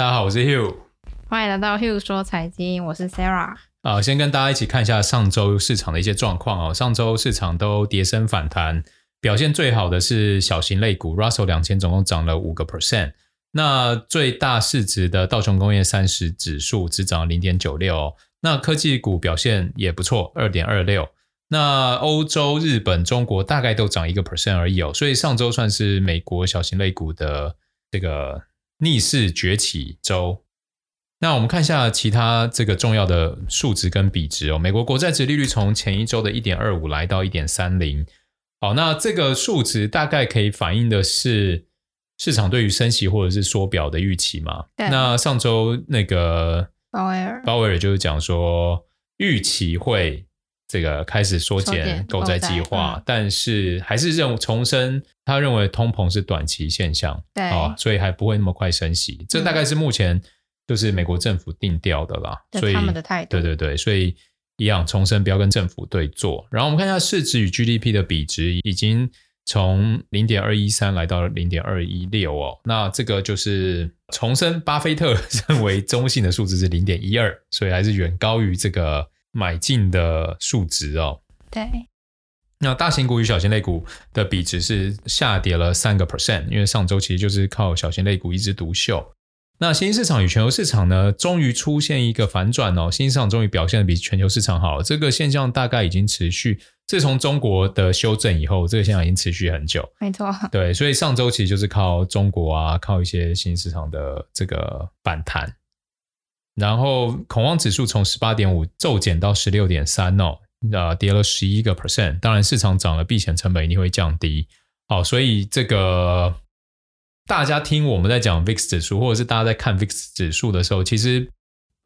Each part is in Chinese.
大家好，我是 Hugh，欢迎来到 Hugh 说财经，我是 Sarah。啊，先跟大家一起看一下上周市场的一些状况哦。上周市场都跌升反弹，表现最好的是小型类股，Russell 两千总共涨了五个 percent。那最大市值的道琼工业三十指数只涨了零点九六。那科技股表现也不错，二点二六。那欧洲、日本、中国大概都涨一个 percent 而已哦。所以上周算是美国小型类股的这个。逆势崛起周，那我们看一下其他这个重要的数值跟比值哦。美国国债值利率从前一周的一点二五来到一点三零，好，那这个数值大概可以反映的是市场对于升息或者是缩表的预期嘛？对。那上周那个鲍威尔，鲍威尔就是讲说预期会。这个开始缩减购债计划，嗯、但是还是认重申，他认为通膨是短期现象，对啊，所以还不会那么快升息。这大概是目前就是美国政府定调的啦，嗯、所以他们的态度，对对对，所以一样重申不要跟政府对坐。然后我们看一下市值与 GDP 的比值，已经从零点二一三来到零点二一六哦，那这个就是重申，巴菲特 认为中性的数字是零点一二，所以还是远高于这个。买进的数值哦，对，那大型股与小型类股的比值是下跌了三个 percent，因为上周其实就是靠小型类股一枝独秀。那新兴市场与全球市场呢，终于出现一个反转哦，新兴市场终于表现的比全球市场好，这个现象大概已经持续，自从中国的修正以后，这个现象已经持续很久。没错，对，所以上周其实就是靠中国啊，靠一些新兴市场的这个反弹。然后恐慌指数从十八点五骤减到十六点三哦，呃，跌了十一个 percent。当然市场涨了，避险成本一定会降低。好，所以这个大家听我们在讲 VIX 指数，或者是大家在看 VIX 指数的时候，其实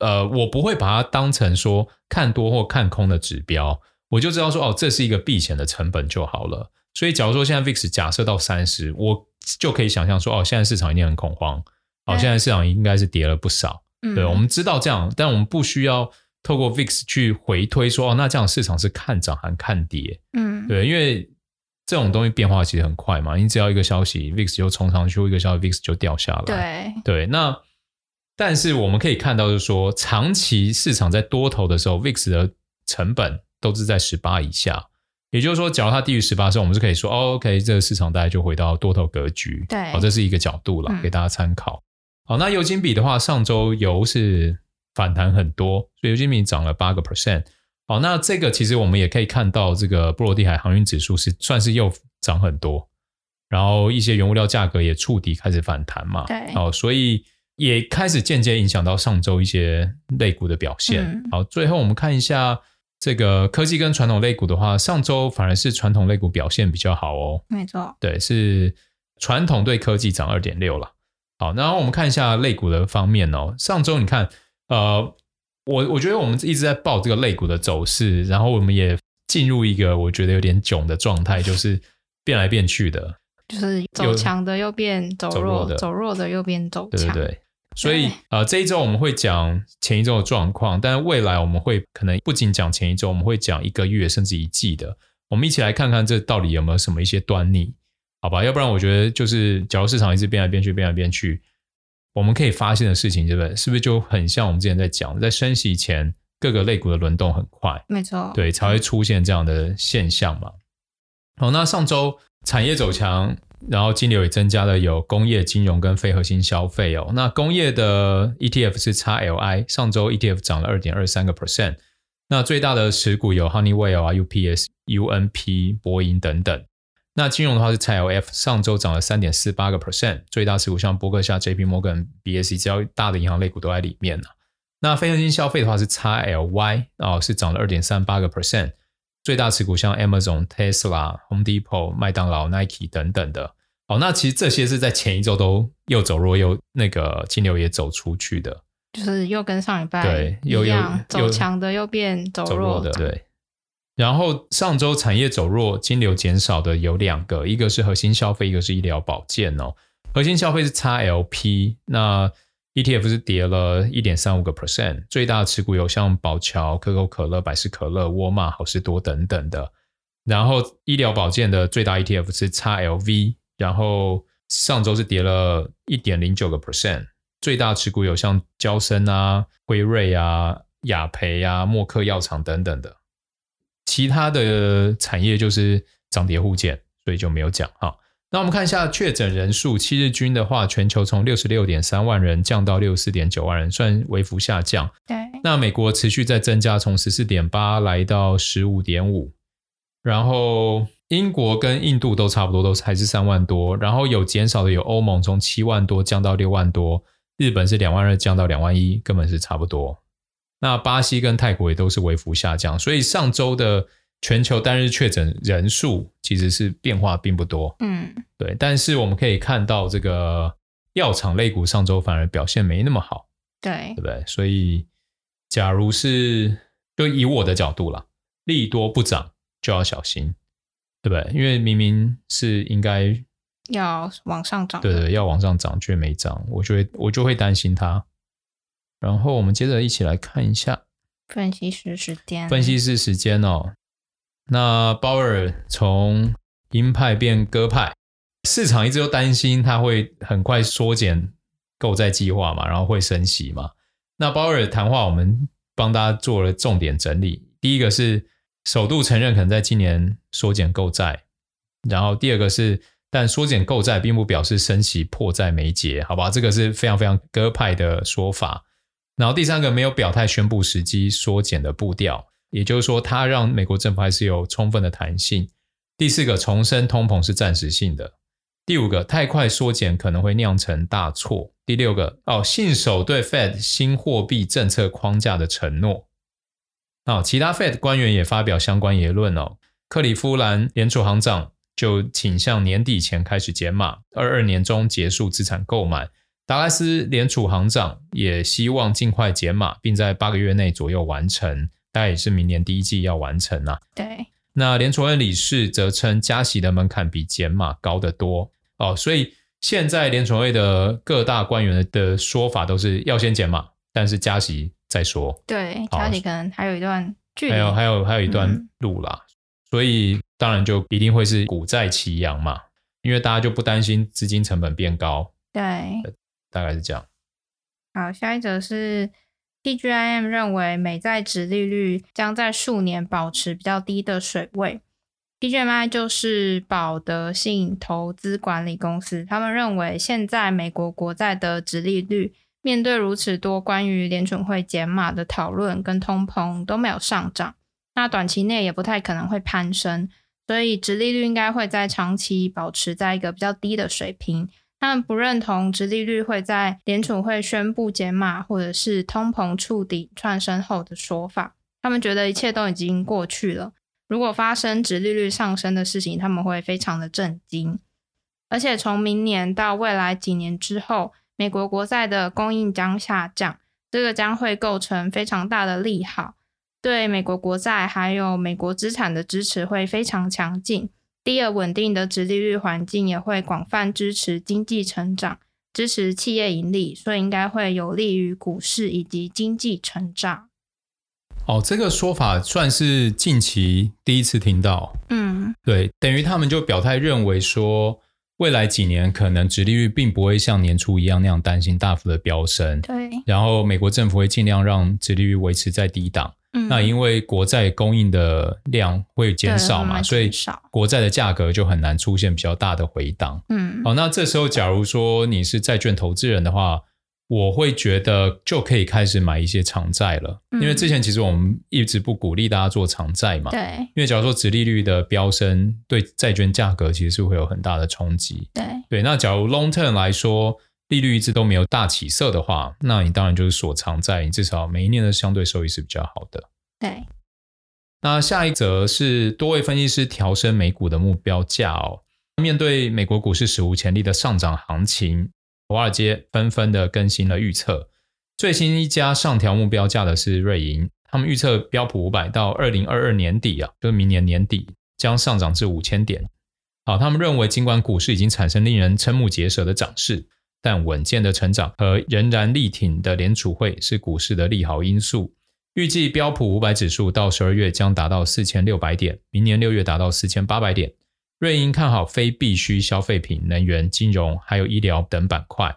呃，我不会把它当成说看多或看空的指标，我就知道说哦，这是一个避险的成本就好了。所以假如说现在 VIX 假设到三十，我就可以想象说哦，现在市场一定很恐慌，哦，现在市场应该是跌了不少。对，我们知道这样，但我们不需要透过 VIX 去回推说哦，那这样市场是看涨还看跌？嗯，对，因为这种东西变化其实很快嘛，你只要一个消息，VIX 就冲上去，一个消息，VIX 就掉下来。对对，那但是我们可以看到，就是说长期市场在多头的时候，VIX 的成本都是在十八以下，也就是说，假如它低于十八的时候，我们是可以说，哦，OK，这个市场大概就回到多头格局。对，好，这是一个角度了，给大家参考。好，那油金比的话，上周油是反弹很多，所以油金比涨了八个 percent。好，那这个其实我们也可以看到，这个波罗的海航运指数是算是又涨很多，然后一些原物料价格也触底开始反弹嘛。对，好，所以也开始间接影响到上周一些类股的表现。嗯、好，最后我们看一下这个科技跟传统类股的话，上周反而是传统类股表现比较好哦。没错，对，是传统对科技涨二点六了。好，然后我们看一下肋骨的方面哦。上周你看，呃，我我觉得我们一直在报这个肋骨的走势，然后我们也进入一个我觉得有点囧的状态，就是变来变去的，就是走强的又变走弱，走弱的，走弱的又变走强。对对对。所以呃，这一周我们会讲前一周的状况，但未来我们会可能不仅讲前一周，我们会讲一个月甚至一季的。我们一起来看看这到底有没有什么一些端倪。好吧，要不然我觉得就是，假如市场一直变来变去，变来变去，我们可以发现的事情，对不对？是不是就很像我们之前在讲，在升息前，各个类股的轮动很快，没错，对，才会出现这样的现象嘛。好，那上周产业走强，然后金流也增加了，有工业、金融跟非核心消费哦。那工业的 ETF 是 XLI，上周 ETF 涨了二点二三个 percent。那最大的持股有 Honeywell 啊、UPS、UNP、波音等等。那金融的话是 XLF，上周涨了三点四八个 percent，最大持股像波克夏、JP Morgan、BAC，只要大的银行类股都在里面呢。那非核心消费的话是 XLY，哦，是涨了二点三八个 percent，最大持股像 Amazon、Tesla、Home Depot、麦当劳、Nike 等等的。哦，那其实这些是在前一周都又走弱又那个金流也走出去的，就是又跟上礼拜对，又又走强的又变走弱，走弱的，对。然后上周产业走弱，金流减少的有两个，一个是核心消费，一个是医疗保健哦。核心消费是 XLP，那 ETF 是跌了一点三五个 percent，最大持股有像宝桥、可口可乐、百事可乐、沃尔玛、好市多等等的。然后医疗保健的最大 ETF 是 XLV，然后上周是跌了一点零九个 percent，最大持股有像娇生啊、辉瑞啊、雅培啊、默克药厂等等的。其他的产业就是涨跌互见，所以就没有讲哈。那我们看一下确诊人数，七日均的话，全球从六十六点三万人降到六十四点九万人，算微幅下降。对。那美国持续在增加，从十四点八来到十五点五，然后英国跟印度都差不多，都还是三万多。然后有减少的有欧盟，从七万多降到六万多，日本是两万二降到两万一，根本是差不多。那巴西跟泰国也都是微幅下降，所以上周的全球单日确诊人数其实是变化并不多。嗯，对。但是我们可以看到，这个药厂类股上周反而表现没那么好。对，对不对？所以，假如是就以我的角度啦，利多不涨就要小心，对不对？因为明明是应该要往上涨，对对，要往上涨却没涨，我就会我就会担心它。然后我们接着一起来看一下分析师时间。分析师时间哦，那鲍尔从鹰派变鸽派，市场一直都担心他会很快缩减购债计划嘛，然后会升息嘛。那鲍尔谈话我们帮大家做了重点整理，第一个是首度承认可能在今年缩减购债，然后第二个是但缩减购债并不表示升息迫在眉睫，好吧？这个是非常非常鸽派的说法。然后第三个没有表态宣布时机缩减的步调，也就是说，它让美国政府还是有充分的弹性。第四个重申通膨是暂时性的。第五个太快缩减可能会酿成大错。第六个哦，信守对 Fed 新货币政策框架的承诺。哦，其他 Fed 官员也发表相关言论哦。克里夫兰联储行长就倾向年底前开始减码，二二年中结束资产购买。达拉斯联储行长也希望尽快减码，并在八个月内左右完成，大概也是明年第一季要完成啊。对，那联储会理事则称加息的门槛比减码高得多哦，所以现在联储会的各大官员的说法都是要先减码，但是加息再说。对，加息可能还有一段距离，还有还有还有一段路啦，嗯、所以当然就一定会是股债齐扬嘛，因为大家就不担心资金成本变高。对。大概是这样。好，下一则是 PGIM 认为美债殖利率将在数年保持比较低的水位。PGMI 就是保德信投资管理公司，他们认为现在美国国债的殖利率面对如此多关于联准会减码的讨论跟通膨都没有上涨，那短期内也不太可能会攀升，所以殖利率应该会在长期保持在一个比较低的水平。他们不认同直利率会在联储会宣布减码或者是通膨触底窜升后的说法。他们觉得一切都已经过去了。如果发生直利率上升的事情，他们会非常的震惊。而且从明年到未来几年之后，美国国债的供应将下降，这个将会构成非常大的利好，对美国国债还有美国资产的支持会非常强劲。低而稳定的殖利率环境也会广泛支持经济成长，支持企业盈利，所以应该会有利于股市以及经济成长。哦，这个说法算是近期第一次听到。嗯，对，等于他们就表态认为说，未来几年可能殖利率并不会像年初一样那样担心大幅的飙升。对，然后美国政府会尽量让殖利率维持在低档。那因为国债供应的量会减少嘛，所以国债的价格就很难出现比较大的回档。嗯，好，那这时候假如说你是债券投资人的话，我会觉得就可以开始买一些长债了。因为之前其实我们一直不鼓励大家做长债嘛。对。因为假如说殖利率的飙升，对债券价格其实是会有很大的冲击。对。对，那假如 long term 来说。利率一直都没有大起色的话，那你当然就是锁长债，你至少每一年的相对收益是比较好的。对。那下一则是多位分析师调升美股的目标价哦。面对美国股市史无前例的上涨行情，华尔街纷纷的更新了预测。最新一家上调目标价的是瑞银，他们预测标普五百到二零二二年底啊，就是明年年底将上涨至五千点。好，他们认为尽管股市已经产生令人瞠目结舌的涨势。但稳健的成长和仍然力挺的联储会是股市的利好因素。预计标普五百指数到十二月将达到四千六百点，明年六月达到四千八百点。瑞银看好非必需消费品、能源、金融还有医疗等板块。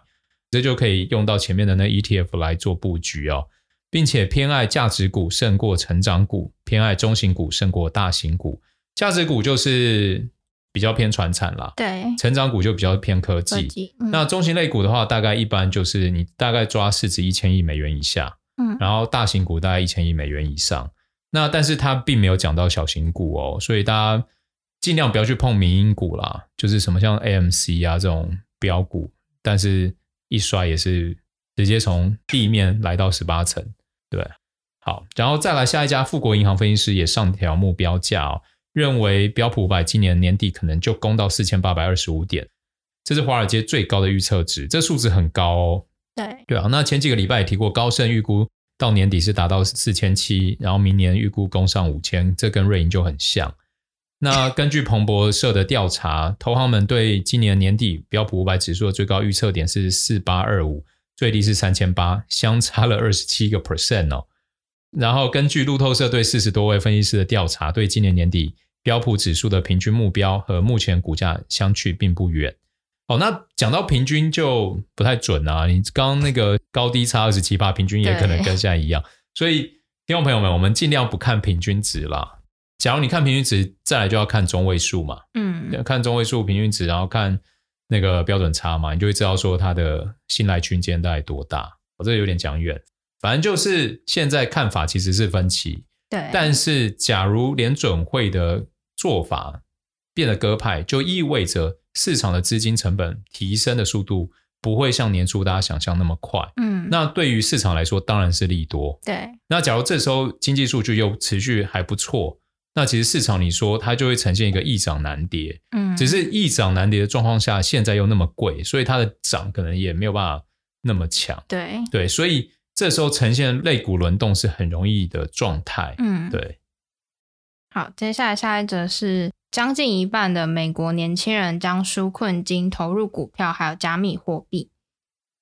这就可以用到前面的那 ETF 来做布局哦，并且偏爱价值股胜过成长股，偏爱中型股胜过大型股。价值股就是比较偏传产啦，对，成长股就比较偏科技。科技嗯、那中型类股的话，大概一般就是你大概抓市值一千亿美元以下，嗯，然后大型股大概一千亿美元以上。那但是它并没有讲到小型股哦，所以大家尽量不要去碰民营股啦，就是什么像 AMC 啊这种标股，但是一摔也是直接从地面来到十八层，对，好，然后再来下一家富国银行分析师也上调目标价哦。认为标普五百今年年底可能就攻到四千八百二十五点，这是华尔街最高的预测值，这数字很高哦。对对啊，那前几个礼拜也提过，高盛预估到年底是达到四千七，然后明年预估攻上五千，这跟瑞银就很像。那 根据彭博社的调查，投行们对今年年底标普五百指数的最高预测点是四八二五，最低是三千八，相差了二十七个 percent 哦。然后根据路透社对四十多位分析师的调查，对今年年底标普指数的平均目标和目前股价相去并不远。哦，那讲到平均就不太准啊。你刚刚那个高低差二十七八，平均也可能跟现在一样。所以听众朋友们，我们尽量不看平均值啦。假如你看平均值，再来就要看中位数嘛。嗯，看中位数平均值，然后看那个标准差嘛，你就会知道说它的信赖区间大概多大。我、哦、这个有点讲远。反正就是现在看法其实是分歧，对。但是假如联准会的做法变得鸽派，就意味着市场的资金成本提升的速度不会像年初大家想象那么快。嗯。那对于市场来说当然是利多。对。那假如这时候经济数据又持续还不错，那其实市场你说它就会呈现一个易涨难跌。嗯。只是易涨难跌的状况下，现在又那么贵，所以它的涨可能也没有办法那么强。对。对，所以。这时候呈现肋骨轮动是很容易的状态，嗯，对。好，接下来下一则是将近一半的美国年轻人将纾困金投入股票还有加密货币。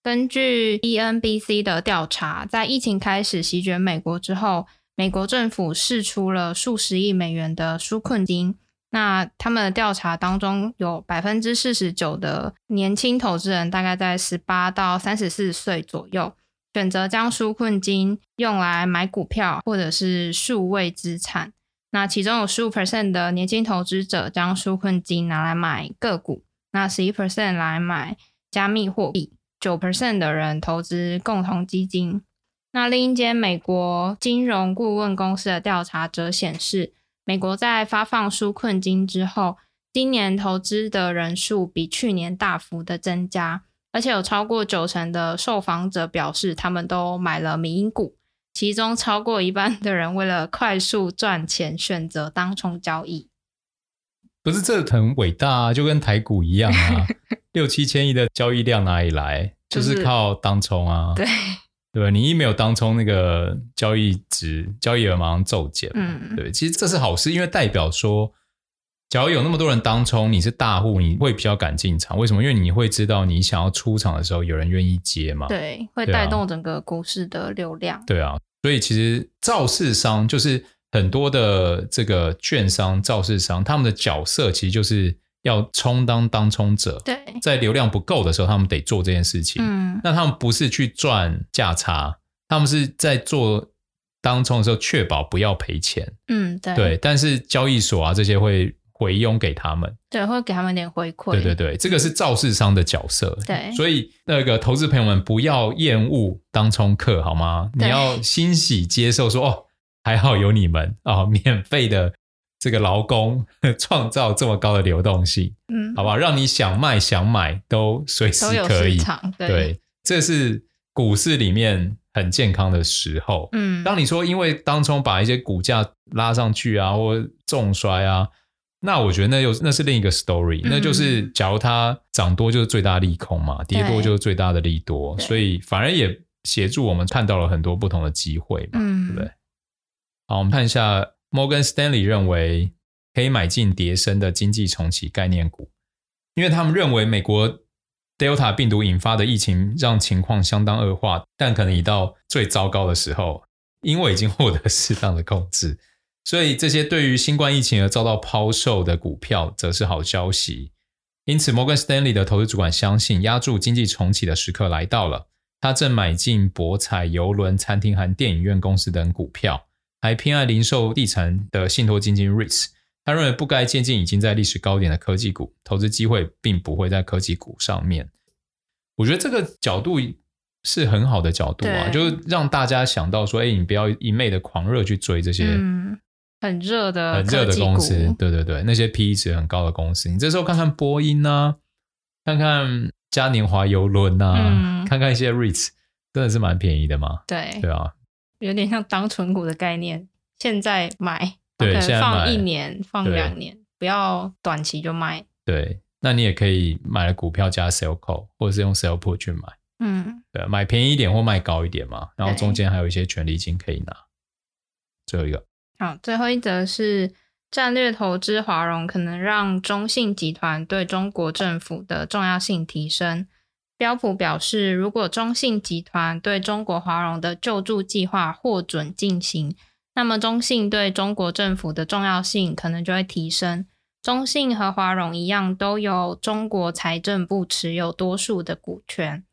根据 ENBC 的调查，在疫情开始席卷美国之后，美国政府释出了数十亿美元的纾困金。那他们的调查当中有百分之四十九的年轻投资人，大概在十八到三十四岁左右。选择将纾困金用来买股票或者是数位资产，那其中有十五 percent 的年轻投资者将纾困金拿来买个股，那十一 percent 来买加密货币，九 percent 的人投资共同基金。那另一间美国金融顾问公司的调查则显示，美国在发放纾困金之后，今年投资的人数比去年大幅的增加。而且有超过九成的受访者表示，他们都买了民营股，其中超过一半的人为了快速赚钱，选择当冲交易。不是这很伟大啊，就跟台股一样啊，六七千亿的交易量哪里来？就是靠当冲啊。对，对吧？你一没有当冲，那个交易值、交易额马上骤减。嗯，对，其实这是好事，因为代表说。假如有那么多人当冲，你是大户，你会比较敢进场。为什么？因为你会知道你想要出场的时候，有人愿意接嘛。对，会带动整个股市的流量。对啊，所以其实造市商就是很多的这个券商、造市商，他们的角色其实就是要充当当冲者。对，在流量不够的时候，他们得做这件事情。嗯，那他们不是去赚价差，他们是在做当冲的时候确保不要赔钱。嗯，对。对，但是交易所啊这些会。回佣给他们，对，会给他们点回馈。对对对，这个是造市商的角色。对，所以那个投资朋友们不要厌恶当冲客，好吗？你要欣喜接受说，说哦，还好有你们哦，免费的这个劳工创造这么高的流动性，嗯，好吧，让你想卖想买都随时可以。对，对，这是股市里面很健康的时候。嗯，当你说因为当冲把一些股价拉上去啊，或重摔啊。那我觉得那又那是另一个 story，嗯、那就是假如它涨多就是最大利空嘛，跌多就是最大的利多，所以反而也协助我们看到了很多不同的机会嘛，嗯、对不对？好，我们看一下，Morgan Stanley 认为可以买进跌升的经济重启概念股，因为他们认为美国 Delta 病毒引发的疫情让情况相当恶化，但可能已到最糟糕的时候，因为已经获得适当的控制。所以这些对于新冠疫情而遭到抛售的股票，则是好消息。因此，摩根士丹利的投资主管相信，压住经济重启的时刻来到了。他正买进博彩、邮轮、餐厅和电影院公司等股票，还偏爱零售地产的信托基金 REITs。他认为不该接近已经在历史高点的科技股，投资机会并不会在科技股上面。我觉得这个角度是很好的角度啊，就是让大家想到说，哎，你不要一昧的狂热去追这些很热的、很热的公司，对对对，那些 PE 值很高的公司。你这时候看看波音啊，看看嘉年华游轮啊，嗯、看看一些 REITs，真的是蛮便宜的嘛。对对啊，有点像当存股的概念，现在买。对，放一年，放两年，不要短期就卖。对，那你也可以买了股票加 sell call，或者是用 sell put 去买。嗯，对，买便宜一点或卖高一点嘛，然后中间还有一些权利金可以拿。最后一个，好，最后一则是战略投资华融可能让中信集团对中国政府的重要性提升。标普表示，如果中信集团对中国华融的救助计划获准进行。那么，中信对中国政府的重要性可能就会提升。中信和华融一样，都有中国财政部持有多数的股权，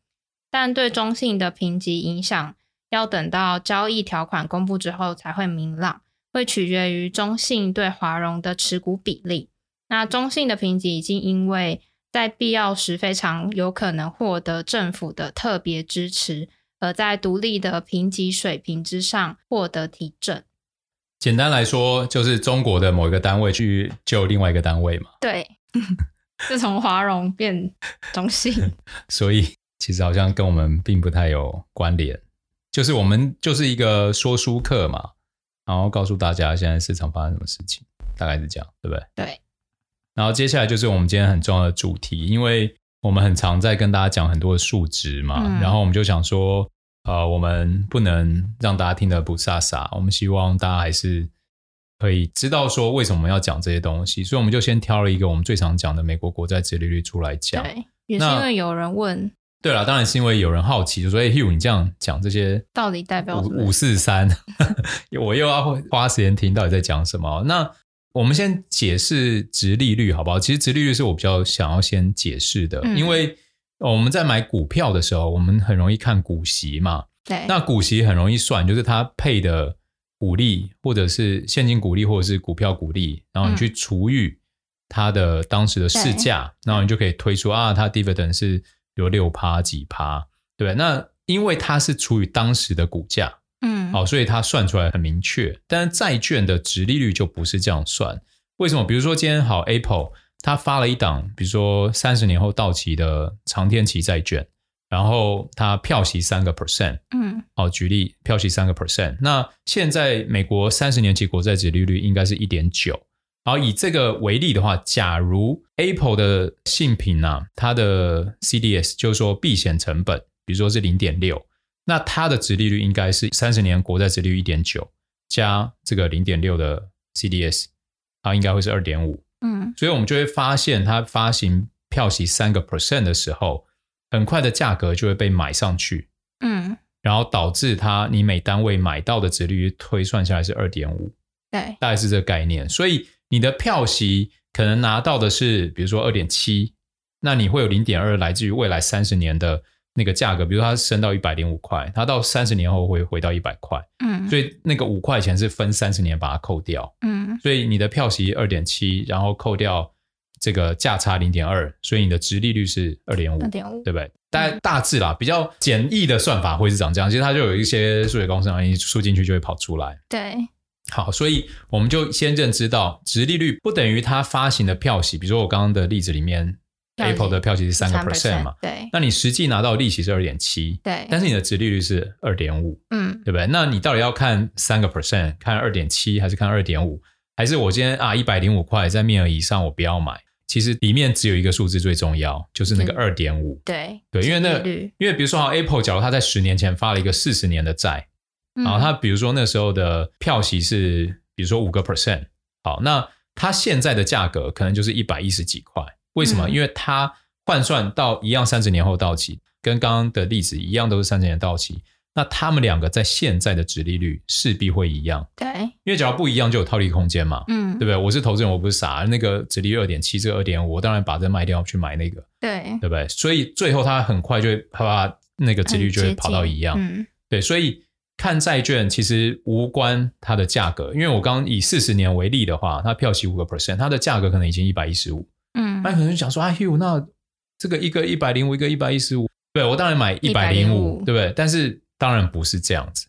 但对中信的评级影响要等到交易条款公布之后才会明朗，会取决于中信对华融的持股比例。那中信的评级已经因为在必要时非常有可能获得政府的特别支持，而在独立的评级水平之上获得提振。简单来说，就是中国的某一个单位去救另外一个单位嘛。对，是从华融变中信，所以其实好像跟我们并不太有关联。就是我们就是一个说书客嘛，然后告诉大家现在市场发生什么事情，大概是这样，对不对？对。然后接下来就是我们今天很重要的主题，因为我们很常在跟大家讲很多的数值嘛，嗯、然后我们就想说。呃，我们不能让大家听得不飒飒，我们希望大家还是可以知道说为什么要讲这些东西，所以我们就先挑了一个我们最常讲的美国国债殖利率出来讲。对，也是因为有人问。对了，当然是因为有人好奇，就说：“哎，Hugh，你这样讲这些到底代表什么？”五四三，我又要花时间听到底在讲什么。那我们先解释殖利率好不好？其实殖利率是我比较想要先解释的，嗯、因为。我们在买股票的时候，我们很容易看股息嘛。对。那股息很容易算，就是它配的股利，或者是现金股利，或者是股票股利，然后你去除以它的当时的市价，嗯、然后你就可以推出啊，它 dividend 是有六趴几趴，对？那因为它是处于当时的股价，嗯，好，所以它算出来很明确。但是债券的值利率就不是这样算。为什么？比如说今天好 Apple。它发了一档，比如说三十年后到期的长天期债券，然后它票息三个 percent，嗯，好，举例票息三个 percent，那现在美国三十年期国债值利率应该是一点九，好，以这个为例的话，假如 Apple 的信品啊，它的 CDS 就是说避险成本，比如说是零点六，那它的值利率应该是三十年国债值利率一点九加这个零点六的 CDS，它应该会是二点五。嗯，所以我们就会发现，它发行票息三个 percent 的时候，很快的价格就会被买上去，嗯，然后导致它你每单位买到的值利率推算下来是二点五，对，大概是这个概念。所以你的票息可能拿到的是，比如说二点七，那你会有零点二来自于未来三十年的。那个价格，比如说它升到一百零五块，它到三十年后会回到一百块，嗯，所以那个五块钱是分三十年把它扣掉，嗯，所以你的票息二点七，然后扣掉这个价差零点二，所以你的值利率是二点五，二点五，对不对？大大致啦，比较简易的算法会是长这样，其实它就有一些数学公式，然后一输进去就会跑出来。对，好，所以我们就先认知到，殖利率不等于它发行的票息，比如说我刚刚的例子里面。Apple 的票息是三个 percent 嘛？对，那你实际拿到利息是二点七，对，但是你的殖利率是二点五，嗯，对不对？那你到底要看三个 percent，看二点七，还是看二点五？还是我今天啊一百零五块在面额以上我不要买？其实里面只有一个数字最重要，就是那个二点五，对对，因为那因为比如说好 Apple，假如他在十年前发了一个四十年的债，然后他比如说那时候的票息是比如说五个 percent，好，那他现在的价格可能就是一百一十几块，为什么？因为他换算到一样，三十年后到期，跟刚刚的例子一样，都是三十年到期。那他们两个在现在的值利率势必会一样。对，因为只要不一样，就有套利空间嘛。嗯，对不对？我是投资人，我不是傻。那个值利率二点七，这个二点五，我当然把这卖掉去买那个。对，对不对？所以最后它很快就会啪，那个值率就会跑到一样。嗯，对，所以看债券其实无关它的价格，因为我刚刚以四十年为例的话，它票息五个 percent，它的价格可能已经一百一十五。嗯，那可能就讲说啊，Hugh，那这个一个一百零五，一个一百一十五，对，我当然买一百零五，对不对？但是当然不是这样子，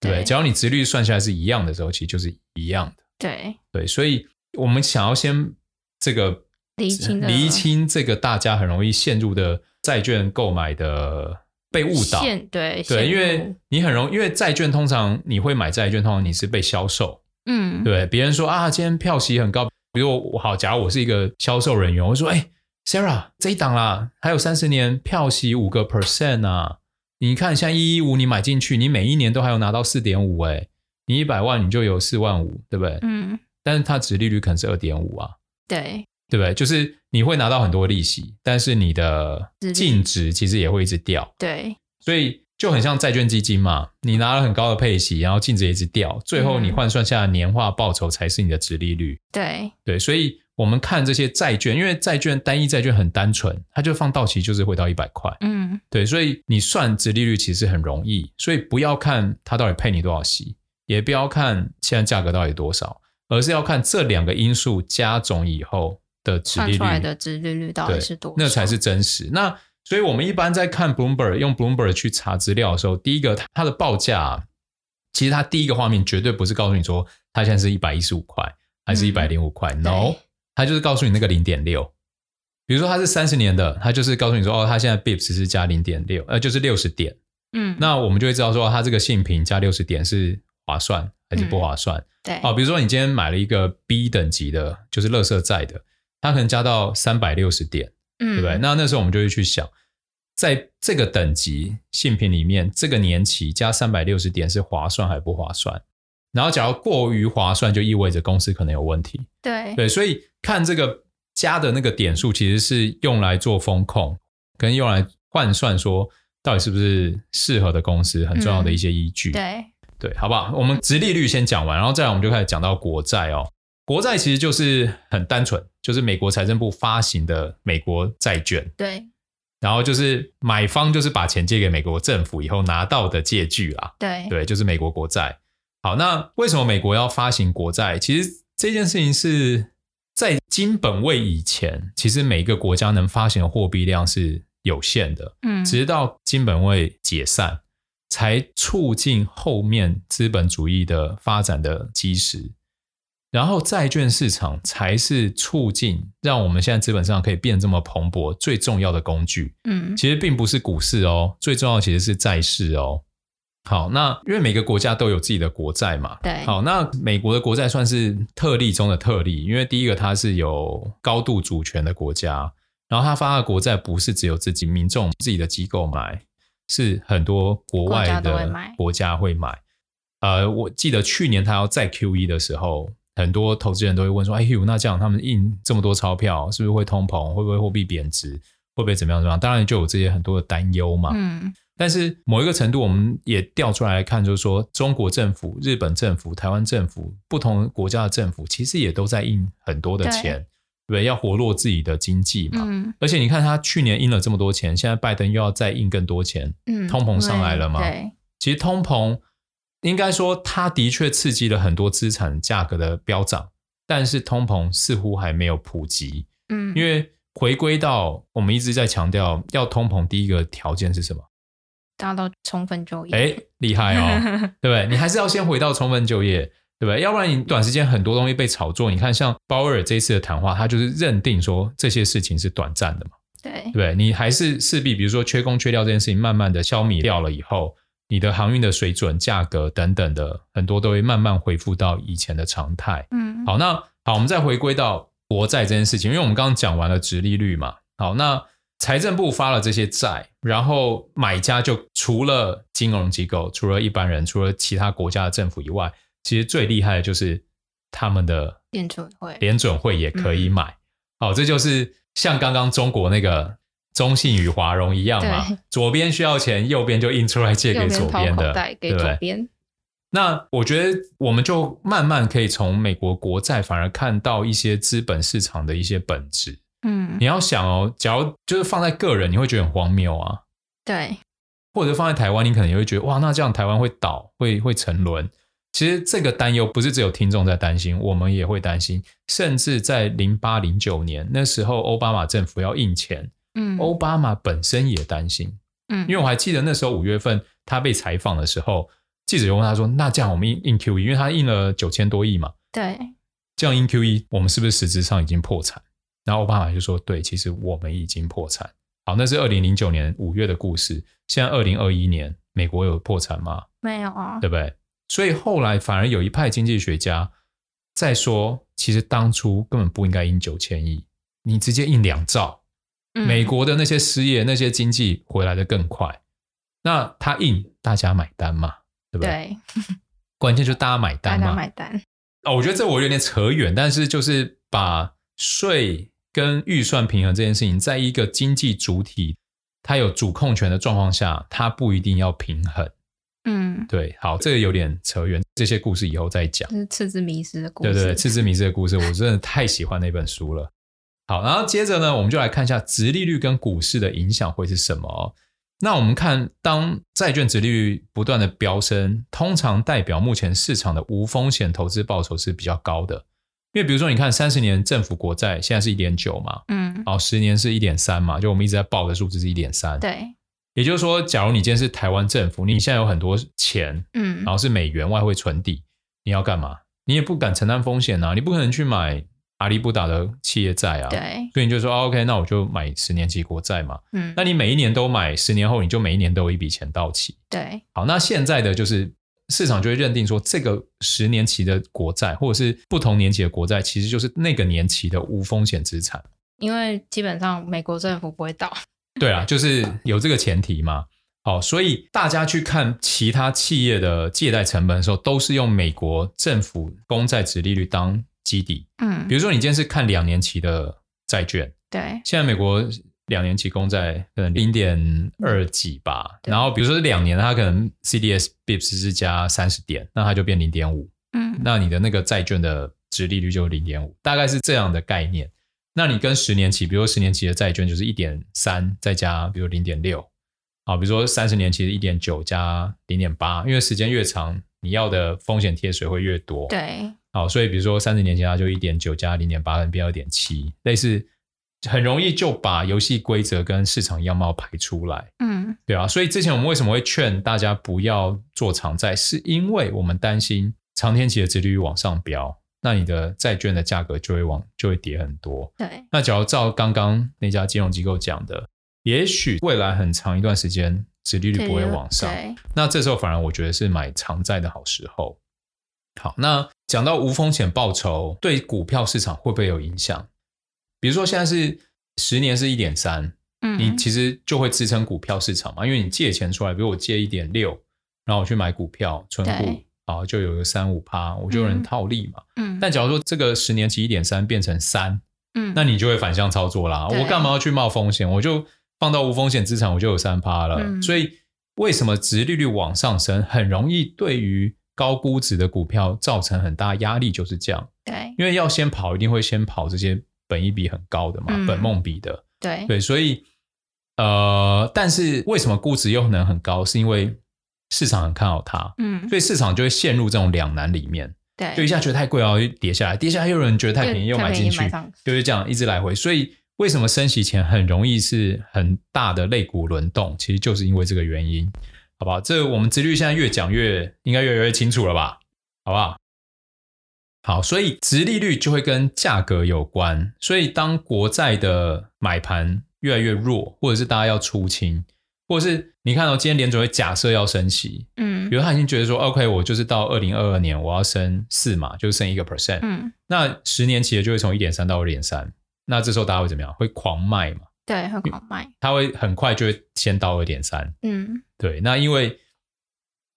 对，对，只要你殖率算下来是一样的时候，其实就是一样的。对对，所以我们想要先这个厘清厘清这个大家很容易陷入的债券购买的被误导，对对，因为你很容易，因为债券通常你会买债券，通常你是被销售，嗯，对，别人说啊，今天票息很高。比如我好，假如我是一个销售人员，我说：“哎，Sarah，这一档啦，还有三十年票息五个 percent 啊！你看，像一一五，你买进去，你每一年都还有拿到四点五，哎，你一百万你就有四万五，对不对？嗯。但是它值利率可能是二点五啊，对，对不对？就是你会拿到很多利息，但是你的净值其实也会一直掉，对，所以。就很像债券基金嘛，你拿了很高的配息，然后净值一直掉，最后你换算下来年化报酬才是你的值利率。对对，所以我们看这些债券，因为债券单一债券很单纯，它就放到期就是会到一百块。嗯，对，所以你算值利率其实很容易，所以不要看它到底配你多少息，也不要看现在价格到底多少，而是要看这两个因素加总以后的殖利率，出来的殖利率到底是多少，那才是真实。那所以我们一般在看 Bloomberg 用 Bloomberg 去查资料的时候，第一个它的报价，其实它第一个画面绝对不是告诉你说它现在是一百一十五块还是一百零五块，no，它就是告诉你那个零点六。比如说它是三十年的，它就是告诉你说哦，它现在 Bips 是加零点六，呃，就是六十点。嗯，那我们就会知道说它这个性平加六十点是划算还是不划算。嗯、对，哦，比如说你今天买了一个 B 等级的，就是垃圾债的，它可能加到三百六十点。对不对？那那时候我们就会去想，在这个等级信评里面，这个年期加三百六十点是划算还不划算？然后，假如过于划算，就意味着公司可能有问题。对对，所以看这个加的那个点数，其实是用来做风控，跟用来换算说到底是不是适合的公司，很重要的一些依据。嗯、对对，好不好？我们殖利率先讲完，然后再来我们就开始讲到国债哦。国债其实就是很单纯，就是美国财政部发行的美国债券。对，然后就是买方就是把钱借给美国政府以后拿到的借据啦。对，对，就是美国国债。好，那为什么美国要发行国债？其实这件事情是在金本位以前，其实每个国家能发行的货币量是有限的。嗯，直到金本位解散，才促进后面资本主义的发展的基石。然后债券市场才是促进让我们现在资本市场可以变这么蓬勃最重要的工具。嗯，其实并不是股市哦，最重要其实是债市哦。好，那因为每个国家都有自己的国债嘛。对。好，那美国的国债算是特例中的特例，因为第一个它是有高度主权的国家，然后它发的国债不是只有自己民众自己的机构买，是很多国外的国家会买。呃，我记得去年他要再 QE 的时候。很多投资人都会问说：“哎呦，那这样他们印这么多钞票，是不是会通膨？会不会货币贬值？会不会怎么样怎么样？”当然就有这些很多的担忧嘛。嗯。但是某一个程度，我们也调出来看，就是说，中国政府、日本政府、台湾政府、不同国家的政府，其实也都在印很多的钱，对，对？要活络自己的经济嘛。嗯。而且你看，他去年印了这么多钱，现在拜登又要再印更多钱，嗯，通膨上来了嘛。对。其实通膨。应该说，它的确刺激了很多资产价格的飙涨，但是通膨似乎还没有普及。嗯，因为回归到我们一直在强调，要通膨第一个条件是什么？达到充分就业。哎，厉害哦，对不对？你还是要先回到充分就业，对不对？要不然你短时间很多东西被炒作。你看，像鲍威尔这一次的谈话，他就是认定说这些事情是短暂的嘛。对，对对？你还是势必，比如说缺工缺料这件事情，慢慢的消弭掉了以后。你的航运的水准、价格等等的很多都会慢慢恢复到以前的常态。嗯，好，那好，我们再回归到国债这件事情，因为我们刚刚讲完了殖利率嘛。好，那财政部发了这些债，然后买家就除了金融机构、除了一般人、除了其他国家的政府以外，其实最厉害的就是他们的联准会，联准会也可以买。好，这就是像刚刚中国那个。中信与华融一样嘛，左边需要钱，右边就印出来借给左边的，给左边。那我觉得我们就慢慢可以从美国国债反而看到一些资本市场的一些本质。嗯，你要想哦，假如就是放在个人，你会觉得很荒谬啊。对，或者放在台湾，你可能也会觉得哇，那这样台湾会倒，会会沉沦。其实这个担忧不是只有听众在担心，我们也会担心。甚至在零八零九年那时候，奥巴马政府要印钱，嗯，奥巴马本身也担心，嗯，因为我还记得那时候五月份他被采访的时候。记者就问他说：“那这样我们印印 QE，因为他印了九千多亿嘛，对，这样印 QE，我们是不是实质上已经破产？”然后奥巴马就说：“对，其实我们已经破产。”好，那是二零零九年五月的故事。现在二零二一年，美国有破产吗？没有啊，对不对？所以后来反而有一派经济学家在说，其实当初根本不应该印九千亿，你直接印两兆，嗯，美国的那些失业、那些经济回来的更快。那他硬，大家买单嘛？对不对？对，关键就大家买单嘛。大家买单。哦，我觉得这我有点扯远，但是就是把税跟预算平衡这件事情，在一个经济主体它有主控权的状况下，它不一定要平衡。嗯，对。好，这个有点扯远，这些故事以后再讲。这是赤字迷失的故事。对对对，赤字迷失的故事，我真的太喜欢那本书了。好，然后接着呢，我们就来看一下殖利率跟股市的影响会是什么哦。那我们看，当债券殖利率不断的飙升，通常代表目前市场的无风险投资报酬是比较高的。因为比如说，你看三十年政府国债现在是一点九嘛，嗯，好，十年是一点三嘛，就我们一直在报的数字是一点三。对，也就是说，假如你今天是台湾政府，你现在有很多钱，嗯，然后是美元外汇存底，你要干嘛？你也不敢承担风险啊，你不可能去买。阿里不达的企业债啊，对，所以你就说、哦、OK，那我就买十年期国债嘛。嗯，那你每一年都买，十年后你就每一年都有一笔钱到期。对，好，那现在的就是市场就会认定说，这个十年期的国债或者是不同年期的国债，其实就是那个年期的无风险资产。因为基本上美国政府不会倒。对啊，就是有这个前提嘛。好，所以大家去看其他企业的借贷成本的时候，都是用美国政府公债值利率当基底，嗯，比如说你今天是看两年期的债券，对，现在美国两年期公债可能零点二几吧，然后比如说是两年，它可能 CDS BIPS 是加三十点，那它就变零点五，嗯，那你的那个债券的值利率就零点五，大概是这样的概念。那你跟十年期，比如说十年期的债券就是一点三，再加比如零点六，啊，比如说三十年期的一点九加零点八，因为时间越长，你要的风险贴水会越多，对。好，所以比如说三十年前，它就一点九加零点八，分变二点七，类似很容易就把游戏规则跟市场样貌排出来。嗯，对啊，所以之前我们为什么会劝大家不要做长债，是因为我们担心长天期的殖利率往上飙，那你的债券的价格就会往就会跌很多。对，那假如照刚刚那家金融机构讲的，也许未来很长一段时间殖利率不会往上，那这时候反而我觉得是买长债的好时候。好，那讲到无风险报酬对股票市场会不会有影响？比如说现在是十年是一点三，嗯，你其实就会支撑股票市场嘛，因为你借钱出来，比如我借一点六，然后我去买股票存股，啊，就有个三五趴，我就有人套利嘛，嗯。但假如说这个十年期一点三变成三，嗯，那你就会反向操作啦。我干嘛要去冒风险？我就放到无风险资产，我就有三趴了。嗯。所以为什么殖利率往上升，很容易对于高估值的股票造成很大压力，就是这样。对，因为要先跑，一定会先跑这些本益比很高的嘛，嗯、本梦比的。对对，所以呃，但是为什么估值又能很高？是因为市场很看好它，嗯，所以市场就会陷入这种两难里面。对，就一下觉得太贵哦，又跌下来；跌下来又有人觉得太便宜，又买进去，就是这样一直来回。所以为什么升息前很容易是很大的类股轮动？其实就是因为这个原因。好不好？这我们殖利率现在越讲越应该越来越清楚了吧？好不好？好，所以殖利率就会跟价格有关。所以当国债的买盘越来越弱，或者是大家要出清，或者是你看到、哦、今天联准会假设要升息，嗯，比如他已经觉得说，OK，我就是到二零二二年我要升四码，就是升一个 percent，嗯，那十年期的就会从一点三到二点三，那这时候大家会怎么样？会狂卖嘛？对，很好卖，它会很快就会先到二点三。嗯，对。那因为，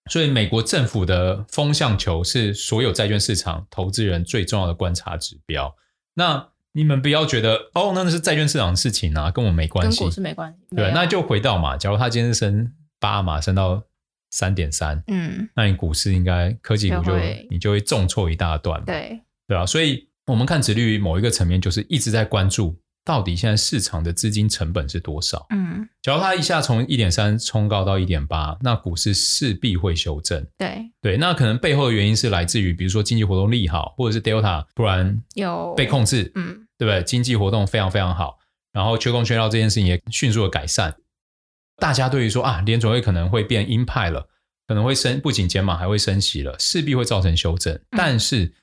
所以美国政府的风向球是所有债券市场投资人最重要的观察指标。那你们不要觉得哦，那那是债券市场的事情啊，跟我没关系，跟股市没关系。对，那就回到嘛，假如它今天是升八嘛，升到三点三，嗯，那你股市应该科技股就，就你就会重挫一大段，对对啊，所以我们看殖利率某一个层面，就是一直在关注。到底现在市场的资金成本是多少？嗯，假如它一下从一点三冲高到一点八，那股市势必会修正。对对，那可能背后的原因是来自于，比如说经济活动利好，或者是 Delta 突然有被控制，嗯，对不对？经济活动非常非常好，然后缺工缺料这件事情也迅速的改善。大家对于说啊，联准会可能会变鹰派了，可能会升，不仅减码还会升息了，势必会造成修正。嗯、但是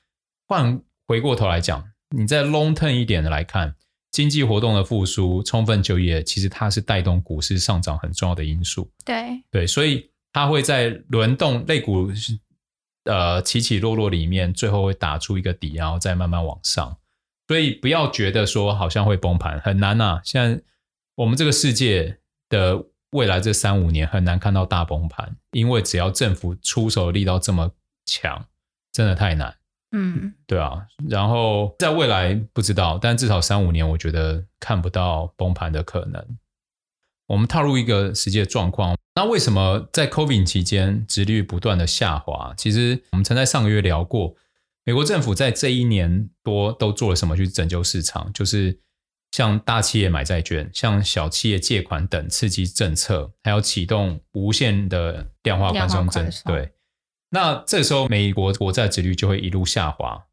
换回过头来讲，你在 long term 一点的来看。经济活动的复苏、充分就业，其实它是带动股市上涨很重要的因素。对对，所以它会在轮动类股呃起起落落里面，最后会打出一个底，然后再慢慢往上。所以不要觉得说好像会崩盘，很难呐。现在我们这个世界的未来这三五年很难看到大崩盘，因为只要政府出手力道这么强，真的太难。嗯，对啊，然后在未来不知道，但至少三五年，我觉得看不到崩盘的可能。我们踏入一个实际的状况，那为什么在 COVID 期间，殖利率不断的下滑？其实我们曾在上个月聊过，美国政府在这一年多都做了什么去拯救市场？就是向大企业买债券，向小企业借款等刺激政策，还要启动无限的量化宽松政策，对。那这时候，美国国债殖率就会一路下滑。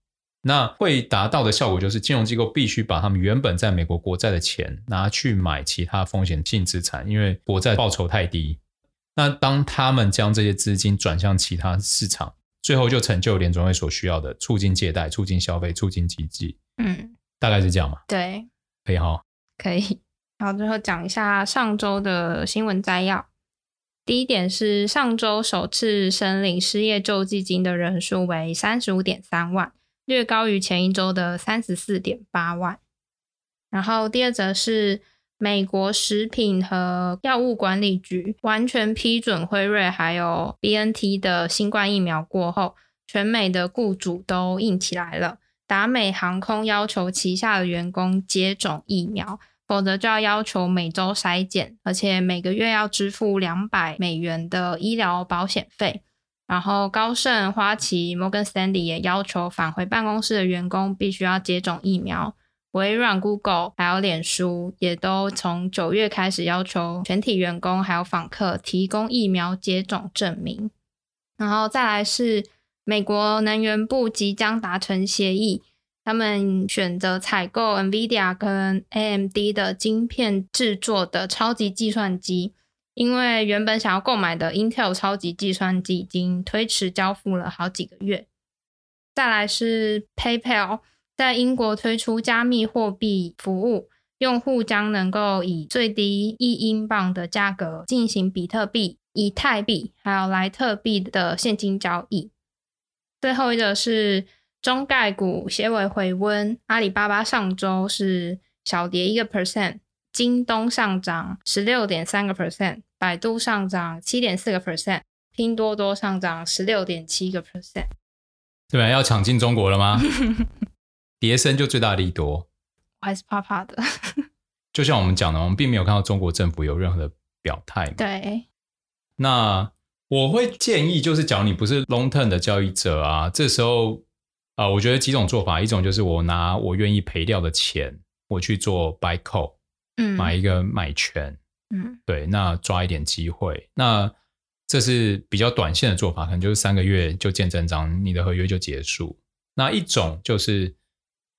那会达到的效果就是，金融机构必须把他们原本在美国国债的钱拿去买其他风险性资产，因为国债报酬太低。那当他们将这些资金转向其他市场，最后就成就联准会所需要的促进借贷、促进消费、促进经济。嗯，大概是这样嘛？对，可以哈，可以。然后最后讲一下上周的新闻摘要。第一点是上周首次申领失业救济金的人数为三十五点三万，略高于前一周的三十四点八万。然后第二则是美国食品和药物管理局完全批准辉瑞还有 BNT 的新冠疫苗过后，全美的雇主都硬起来了，达美航空要求旗下的员工接种疫苗。否则就要要求每周筛检，而且每个月要支付两百美元的医疗保险费。然后高盛、花旗、摩根斯坦利也要求返回办公室的员工必须要接种疫苗。微软、Google 还有脸书也都从九月开始要求全体员工还有访客提供疫苗接种证明。然后再来是美国能源部即将达成协议。他们选择采购 NVIDIA 跟 AMD 的晶片制作的超级计算机，因为原本想要购买的 Intel 超级计算机已经推迟交付了好几个月。再来是 PayPal 在英国推出加密货币服务，用户将能够以最低一英镑的价格进行比特币、以太币还有莱特币的现金交易。最后一个是。中概股些微回温，阿里巴巴上周是小跌一个 percent，京东上涨十六点三个 percent，百度上涨七点四个 percent，拼多多上涨十六点七个 percent。对吧？要抢进中国了吗？跌深就最大利多，我还是怕怕的。就像我们讲的，我们并没有看到中国政府有任何的表态。对，那我会建议，就是假如你不是 long term 的交易者啊，这时候。啊、呃，我觉得几种做法，一种就是我拿我愿意赔掉的钱，我去做 buy call，嗯，买一个买权，嗯，对，那抓一点机会，那这是比较短线的做法，可能就是三个月就见真章，你的合约就结束。那一种就是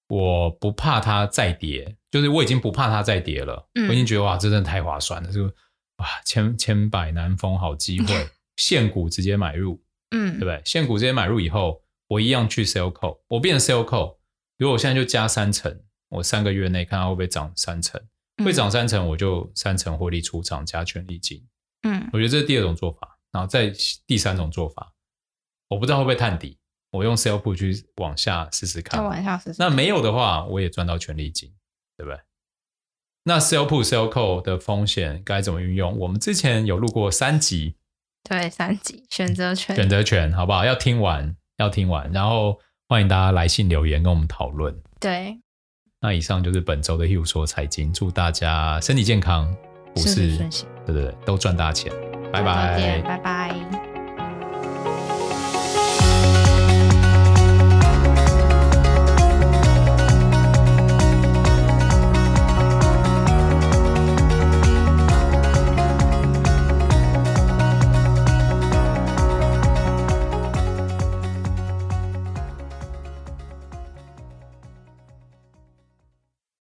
我不怕它再跌，就是我已经不怕它再跌了，嗯、我已经觉得哇，这真的太划算了，这个哇千千百难逢好机会，现股直接买入，嗯，对不对？现股直接买入以后。我一样去 sell call，我变成 sell call。如果我现在就加三成，我三个月内看它会不会涨三成，会涨三成，我就三成获利出场加权利金。嗯，我觉得这是第二种做法。然后再第三种做法，我不知道会不会探底，我用 sell put 去往下试试看。往下试试。那没有的话，我也赚到权利金，对不对？那 sell put sell call 的风险该怎么运用？我们之前有录过三集，对，三集选择权，选择权，好不好？要听完。要听完，然后欢迎大家来信留言跟我们讨论。对，那以上就是本周的 Hugh 说财经，祝大家身体健康，股市，对对对，都赚大钱，拜拜，拜拜。